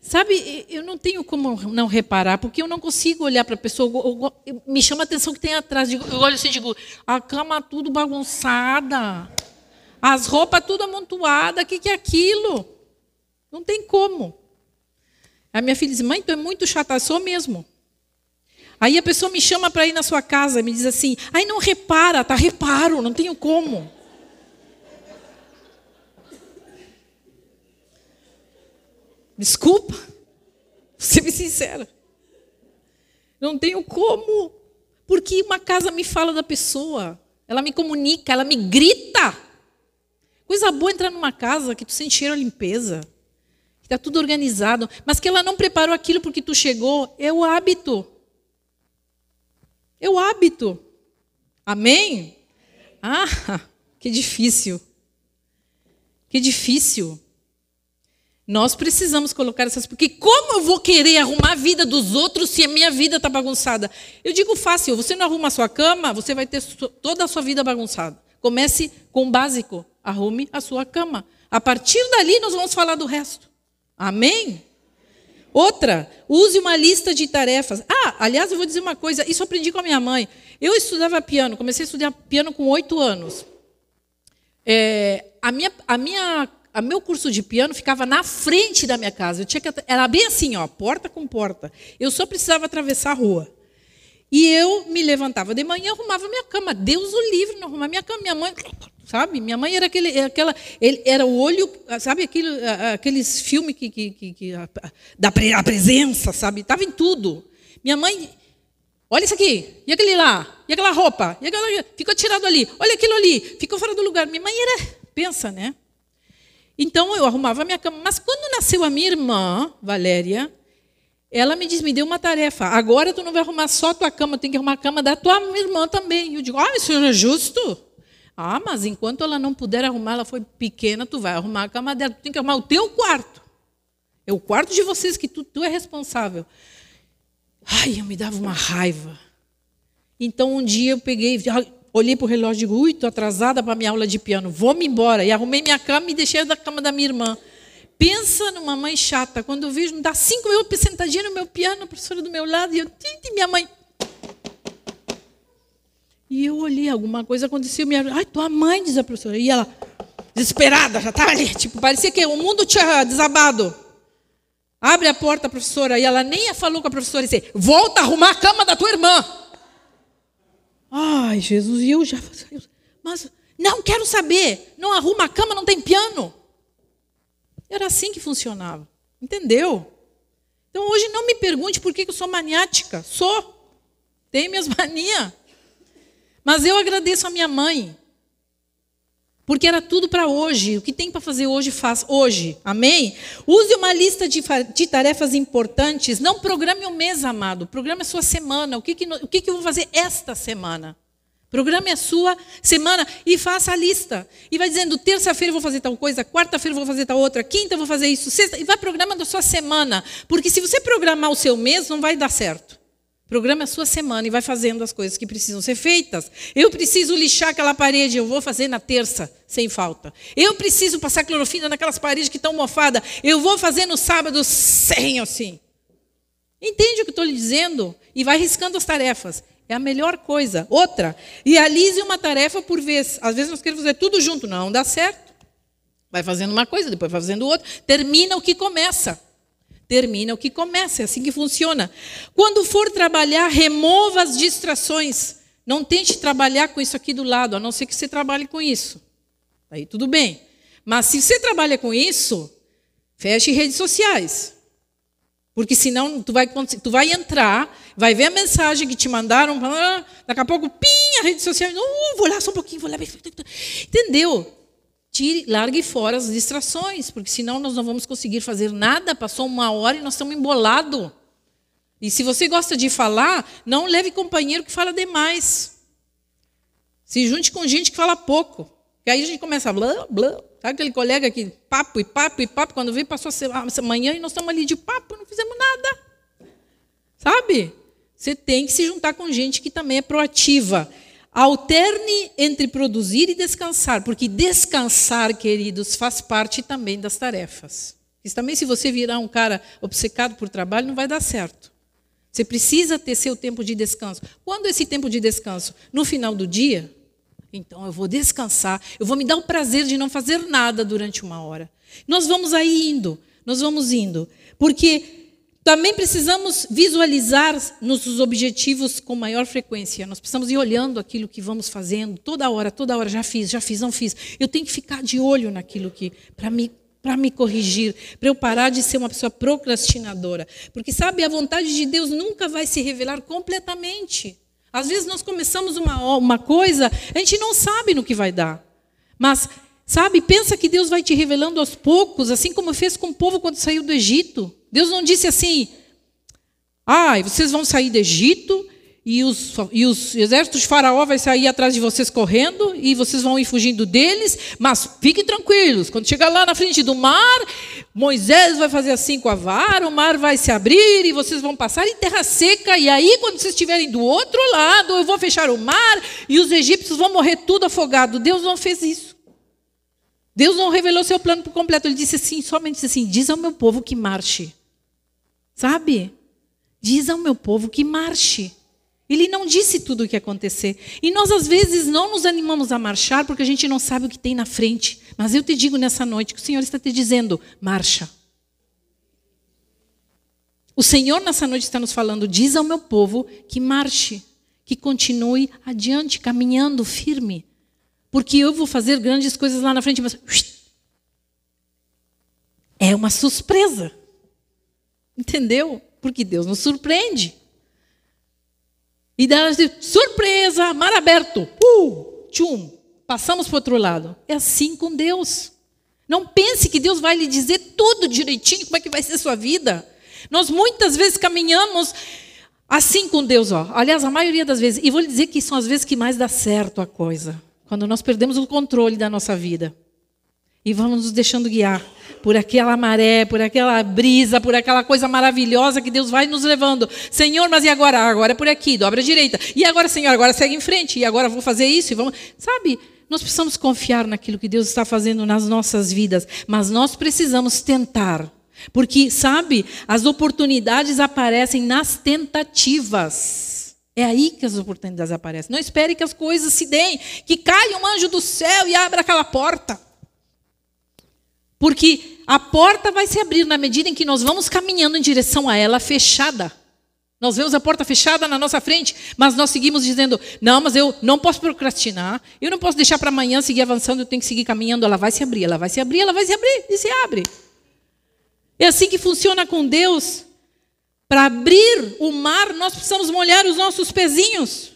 Sabe, eu não tenho como não reparar, porque eu não consigo olhar para a pessoa. Eu, eu, me chama a atenção que tem atrás. Eu olho assim e digo, a cama tudo bagunçada. As roupas tudo amontoadas, o que, que é aquilo? Não tem como. A minha filha diz, mãe, tu é muito chata, sou mesmo. Aí a pessoa me chama para ir na sua casa, me diz assim, aí não repara, tá? Reparo, não tenho como. Desculpa, vou ser sincera. Não tenho como. Porque uma casa me fala da pessoa, ela me comunica, ela me grita. Coisa boa entrar numa casa que tu sente cheiro a limpeza, que está tudo organizado, mas que ela não preparou aquilo porque tu chegou. É o hábito. É o hábito. Amém? Ah, que difícil. Que difícil. Nós precisamos colocar essas. Porque como eu vou querer arrumar a vida dos outros se a minha vida está bagunçada? Eu digo fácil: você não arruma a sua cama, você vai ter toda a sua vida bagunçada. Comece com o básico arrume a sua cama. A partir dali, nós vamos falar do resto. Amém? Outra, use uma lista de tarefas. Ah, aliás, eu vou dizer uma coisa, isso aprendi com a minha mãe. Eu estudava piano, comecei a estudar piano com oito anos. É, a minha, a minha, a meu curso de piano ficava na frente da minha casa. Eu tinha que, era bem assim, ó, porta com porta. Eu só precisava atravessar a rua. E eu me levantava de manhã, arrumava minha cama. Deus o livre, não arrumar minha cama. Minha mãe sabe? Minha mãe era aquele, aquela, ele era o olho, sabe aquele, aqueles filmes que, que, que, que a, da a presença, sabe? Estava em tudo. Minha mãe, olha isso aqui, e aquele lá, e aquela roupa, e aquela, ficou tirado ali, olha aquilo ali, ficou fora do lugar. Minha mãe era, pensa, né? Então eu arrumava a minha cama. Mas quando nasceu a minha irmã, Valéria, ela me diz, me deu uma tarefa. Agora tu não vai arrumar só a tua cama, tem que arrumar a cama da tua irmã também. Eu digo, ah, isso não é justo. Ah, mas enquanto ela não puder arrumar, ela foi pequena, tu vai arrumar a cama dela. Tu tem que arrumar o teu quarto. É o quarto de vocês que tu, tu é responsável. Ai, eu me dava uma raiva. Então um dia eu peguei, olhei para o relógio e digo, ui, estou atrasada para minha aula de piano, vou-me embora. E arrumei minha cama e deixei da cama da minha irmã. Pensa numa mãe chata. Quando eu vejo, me dá cinco minutos sentadinha no meu piano, a professora do meu lado, e eu, minha mãe, e eu olhei, alguma coisa aconteceu. Minha, ai, tua mãe, diz a professora. E ela, desesperada, já estava ali. Tipo, parecia que o mundo tinha desabado. Abre a porta, professora. E ela nem falou com a professora e disse: Volta a arrumar a cama da tua irmã. Ai, Jesus, e eu já. Mas não quero saber. Não arruma a cama, não tem piano. Era assim que funcionava. Entendeu? Então hoje não me pergunte por que eu sou maniática. Sou. Tenho minhas manias. Mas eu agradeço a minha mãe. Porque era tudo para hoje. O que tem para fazer hoje, faz hoje. Amém? Use uma lista de, de, tarefas importantes. Não programe o mês, amado. Programe a sua semana. O que, que, o que, que eu vou fazer esta semana? Programe a sua semana e faça a lista. E vai dizendo: terça-feira eu vou fazer tal coisa, quarta-feira eu vou fazer tal outra, quinta eu vou fazer isso, sexta. E vai programando a sua semana. Porque se você programar o seu mês, não vai dar certo. Programa a sua semana e vai fazendo as coisas que precisam ser feitas. Eu preciso lixar aquela parede, eu vou fazer na terça, sem falta. Eu preciso passar clorofina naquelas paredes que estão mofadas, eu vou fazer no sábado, sem assim. Entende o que estou lhe dizendo? E vai riscando as tarefas. É a melhor coisa. Outra, realize uma tarefa por vez. Às vezes nós queremos fazer tudo junto, não dá certo. Vai fazendo uma coisa, depois vai fazendo outra. Termina o que começa termina o que começa, é assim que funciona. Quando for trabalhar, remova as distrações. Não tente trabalhar com isso aqui do lado, a não ser que você trabalhe com isso. Aí tudo bem. Mas se você trabalha com isso, feche redes sociais. Porque senão tu vai, tu vai entrar, vai ver a mensagem que te mandaram, daqui a pouco, pim, a rede social, uh, vou lá só um pouquinho, vou lá. Entendeu? Tire, largue fora as distrações, porque senão nós não vamos conseguir fazer nada. Passou uma hora e nós estamos embolados. E se você gosta de falar, não leve companheiro que fala demais. Se junte com gente que fala pouco. Que aí a gente começa a blá, blá. Sabe aquele colega que papo e papo e papo, quando vem, passou a manhã e nós estamos ali de papo, não fizemos nada. Sabe? Você tem que se juntar com gente que também é proativa. Alterne entre produzir e descansar, porque descansar, queridos, faz parte também das tarefas. Isso também, se você virar um cara obcecado por trabalho, não vai dar certo. Você precisa ter seu tempo de descanso. Quando esse tempo de descanso? No final do dia? Então eu vou descansar, eu vou me dar o prazer de não fazer nada durante uma hora. Nós vamos aí indo, nós vamos indo. Porque também precisamos visualizar nossos objetivos com maior frequência. Nós precisamos ir olhando aquilo que vamos fazendo toda hora, toda hora. Já fiz, já fiz, não fiz. Eu tenho que ficar de olho naquilo que para me para me corrigir, para eu parar de ser uma pessoa procrastinadora. Porque sabe, a vontade de Deus nunca vai se revelar completamente. Às vezes nós começamos uma, uma coisa, a gente não sabe no que vai dar. Mas, sabe, pensa que Deus vai te revelando aos poucos, assim como fez com o povo quando saiu do Egito. Deus não disse assim: ah, vocês vão sair do Egito e os, e os exércitos de Faraó vai sair atrás de vocês correndo e vocês vão ir fugindo deles, mas fiquem tranquilos, quando chegar lá na frente do mar, Moisés vai fazer assim com a vara, o mar vai se abrir e vocês vão passar em terra seca, e aí, quando vocês estiverem do outro lado, eu vou fechar o mar e os egípcios vão morrer tudo afogado. Deus não fez isso. Deus não revelou seu plano por completo. Ele disse assim, somente disse assim: diz ao meu povo que marche. Sabe? Diz ao meu povo que marche. Ele não disse tudo o que ia acontecer. E nós, às vezes, não nos animamos a marchar porque a gente não sabe o que tem na frente. Mas eu te digo nessa noite que o Senhor está te dizendo: marcha. O Senhor, nessa noite, está nos falando: diz ao meu povo que marche, que continue adiante, caminhando firme. Porque eu vou fazer grandes coisas lá na frente, mas. É uma surpresa. Entendeu? Porque Deus nos surpreende. E de surpresa, mar aberto, uh, tchum, passamos para o outro lado. É assim com Deus. Não pense que Deus vai lhe dizer tudo direitinho, como é que vai ser sua vida. Nós muitas vezes caminhamos assim com Deus, ó. Aliás, a maioria das vezes, e vou lhe dizer que são as vezes que mais dá certo a coisa, quando nós perdemos o controle da nossa vida e vamos nos deixando guiar por aquela maré, por aquela brisa, por aquela coisa maravilhosa que Deus vai nos levando. Senhor, mas e agora? Agora é por aqui, dobra a direita. E agora, Senhor, agora segue em frente. E agora vou fazer isso e vamos. Sabe? Nós precisamos confiar naquilo que Deus está fazendo nas nossas vidas, mas nós precisamos tentar. Porque, sabe, as oportunidades aparecem nas tentativas. É aí que as oportunidades aparecem. Não espere que as coisas se deem, que caia um anjo do céu e abra aquela porta. Porque a porta vai se abrir na medida em que nós vamos caminhando em direção a ela fechada. Nós vemos a porta fechada na nossa frente, mas nós seguimos dizendo: não, mas eu não posso procrastinar, eu não posso deixar para amanhã seguir avançando, eu tenho que seguir caminhando. Ela vai se abrir, ela vai se abrir, ela vai se abrir e se abre. É assim que funciona com Deus. Para abrir o mar, nós precisamos molhar os nossos pezinhos.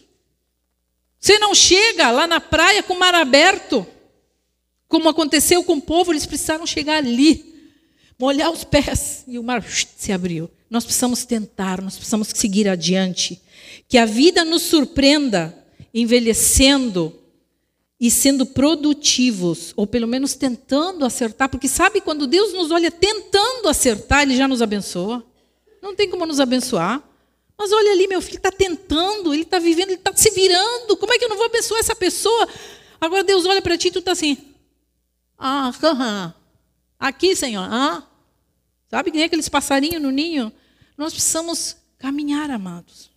Você não chega lá na praia com o mar aberto. Como aconteceu com o povo, eles precisaram chegar ali, molhar os pés e o mar se abriu. Nós precisamos tentar, nós precisamos seguir adiante. Que a vida nos surpreenda envelhecendo e sendo produtivos, ou pelo menos tentando acertar, porque sabe quando Deus nos olha tentando acertar, Ele já nos abençoa. Não tem como nos abençoar, Mas olha ali, meu filho está tentando, ele está vivendo, ele está se virando. Como é que eu não vou abençoar essa pessoa? Agora Deus olha para ti e tu está assim. Ah. Aqui, Senhor. Ah. Sabe que nem aqueles passarinhos no ninho? Nós precisamos caminhar, amados.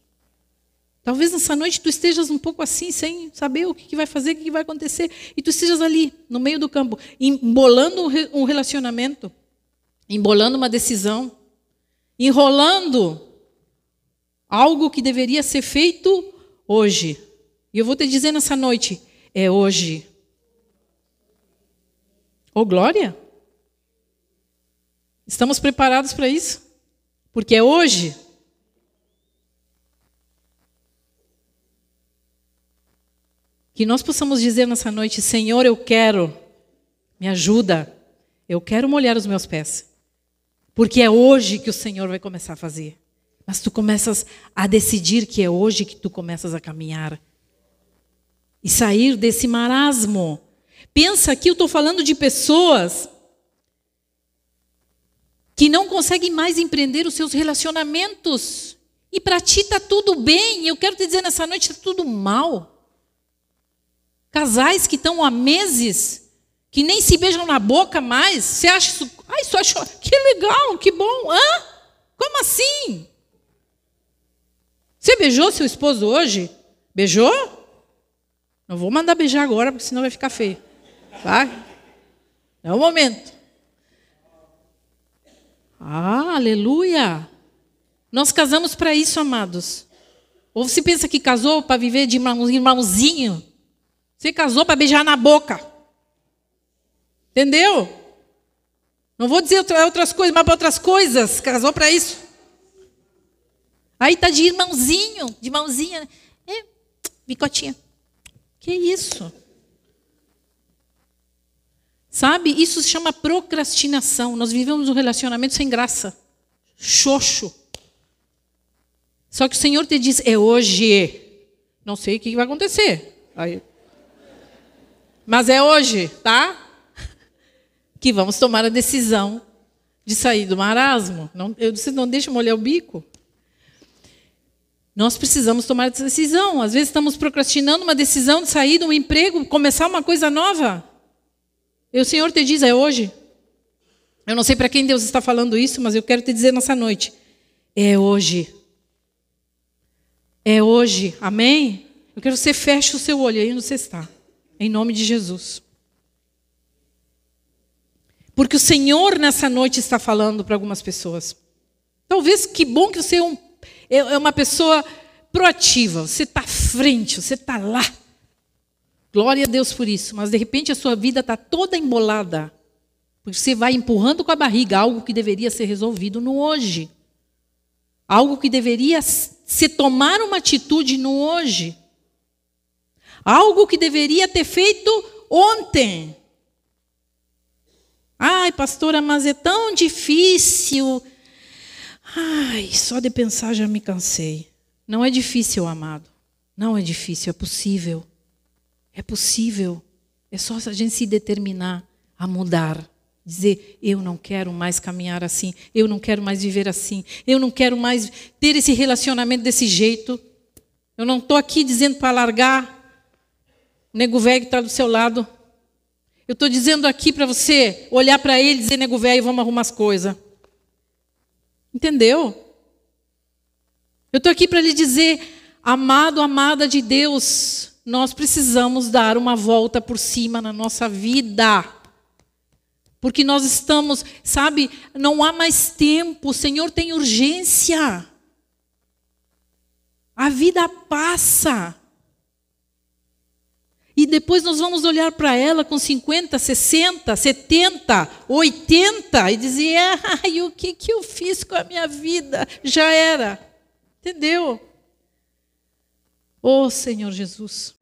Talvez nessa noite tu estejas um pouco assim, sem saber o que vai fazer, o que vai acontecer, e tu estejas ali, no meio do campo, embolando um relacionamento, embolando uma decisão, enrolando algo que deveria ser feito hoje. E eu vou te dizer nessa noite: é hoje. Ô, oh, glória! Estamos preparados para isso? Porque é hoje. Que nós possamos dizer nessa noite: Senhor, eu quero, me ajuda, eu quero molhar os meus pés. Porque é hoje que o Senhor vai começar a fazer. Mas tu começas a decidir que é hoje que tu começas a caminhar e sair desse marasmo. Pensa que eu estou falando de pessoas que não conseguem mais empreender os seus relacionamentos. E para ti está tudo bem. Eu quero te dizer nessa noite está tudo mal. Casais que estão há meses, que nem se beijam na boca mais. Você acha isso? Ai, isso acho, que legal, que bom. Hã? Como assim? Você beijou seu esposo hoje? Beijou? Não vou mandar beijar agora, porque senão vai ficar feio. Vai? É o momento. Ah, aleluia! Nós casamos para isso, amados. Ou você pensa que casou para viver de irmãozinho? Você casou para beijar na boca. Entendeu? Não vou dizer outras coisas, mas para outras coisas. Casou para isso. Aí tá de irmãozinho, de mãozinha. É, bicotinha. Que isso? Sabe? Isso se chama procrastinação. Nós vivemos um relacionamento sem graça. Xoxo. Só que o Senhor te diz, é hoje. Não sei o que vai acontecer. Aí. Mas é hoje, tá? Que vamos tomar a decisão de sair do marasmo. Não, eu disse, não deixa molhar o bico. Nós precisamos tomar essa decisão. Às vezes estamos procrastinando uma decisão de sair de um emprego, começar uma coisa nova. E o Senhor te diz, é hoje. Eu não sei para quem Deus está falando isso, mas eu quero te dizer nessa noite. É hoje. É hoje. Amém? Eu quero que você feche o seu olho aí onde você está. Em nome de Jesus. Porque o Senhor nessa noite está falando para algumas pessoas. Talvez que bom que você é um é, é uma pessoa proativa, você está à frente, você está lá. Glória a Deus por isso. Mas de repente a sua vida está toda embolada. Porque você vai empurrando com a barriga algo que deveria ser resolvido no hoje. Algo que deveria se tomar uma atitude no hoje. Algo que deveria ter feito ontem. Ai, pastora, mas é tão difícil. Ai, só de pensar já me cansei. Não é difícil, amado. Não é difícil, é possível. É possível. É só a gente se determinar a mudar. Dizer, eu não quero mais caminhar assim, eu não quero mais viver assim, eu não quero mais ter esse relacionamento desse jeito. Eu não estou aqui dizendo para largar o nego velho que está do seu lado. Eu estou dizendo aqui para você olhar para ele e dizer, nego velho, vamos arrumar as coisas. Entendeu? Eu estou aqui para lhe dizer, amado, amada de Deus, nós precisamos dar uma volta por cima na nossa vida. Porque nós estamos, sabe, não há mais tempo, o Senhor tem urgência. A vida passa. E depois nós vamos olhar para ela com 50, 60, 70, 80 e dizer: ai, o que, que eu fiz com a minha vida? Já era. Entendeu? Oh, Senhor Jesus.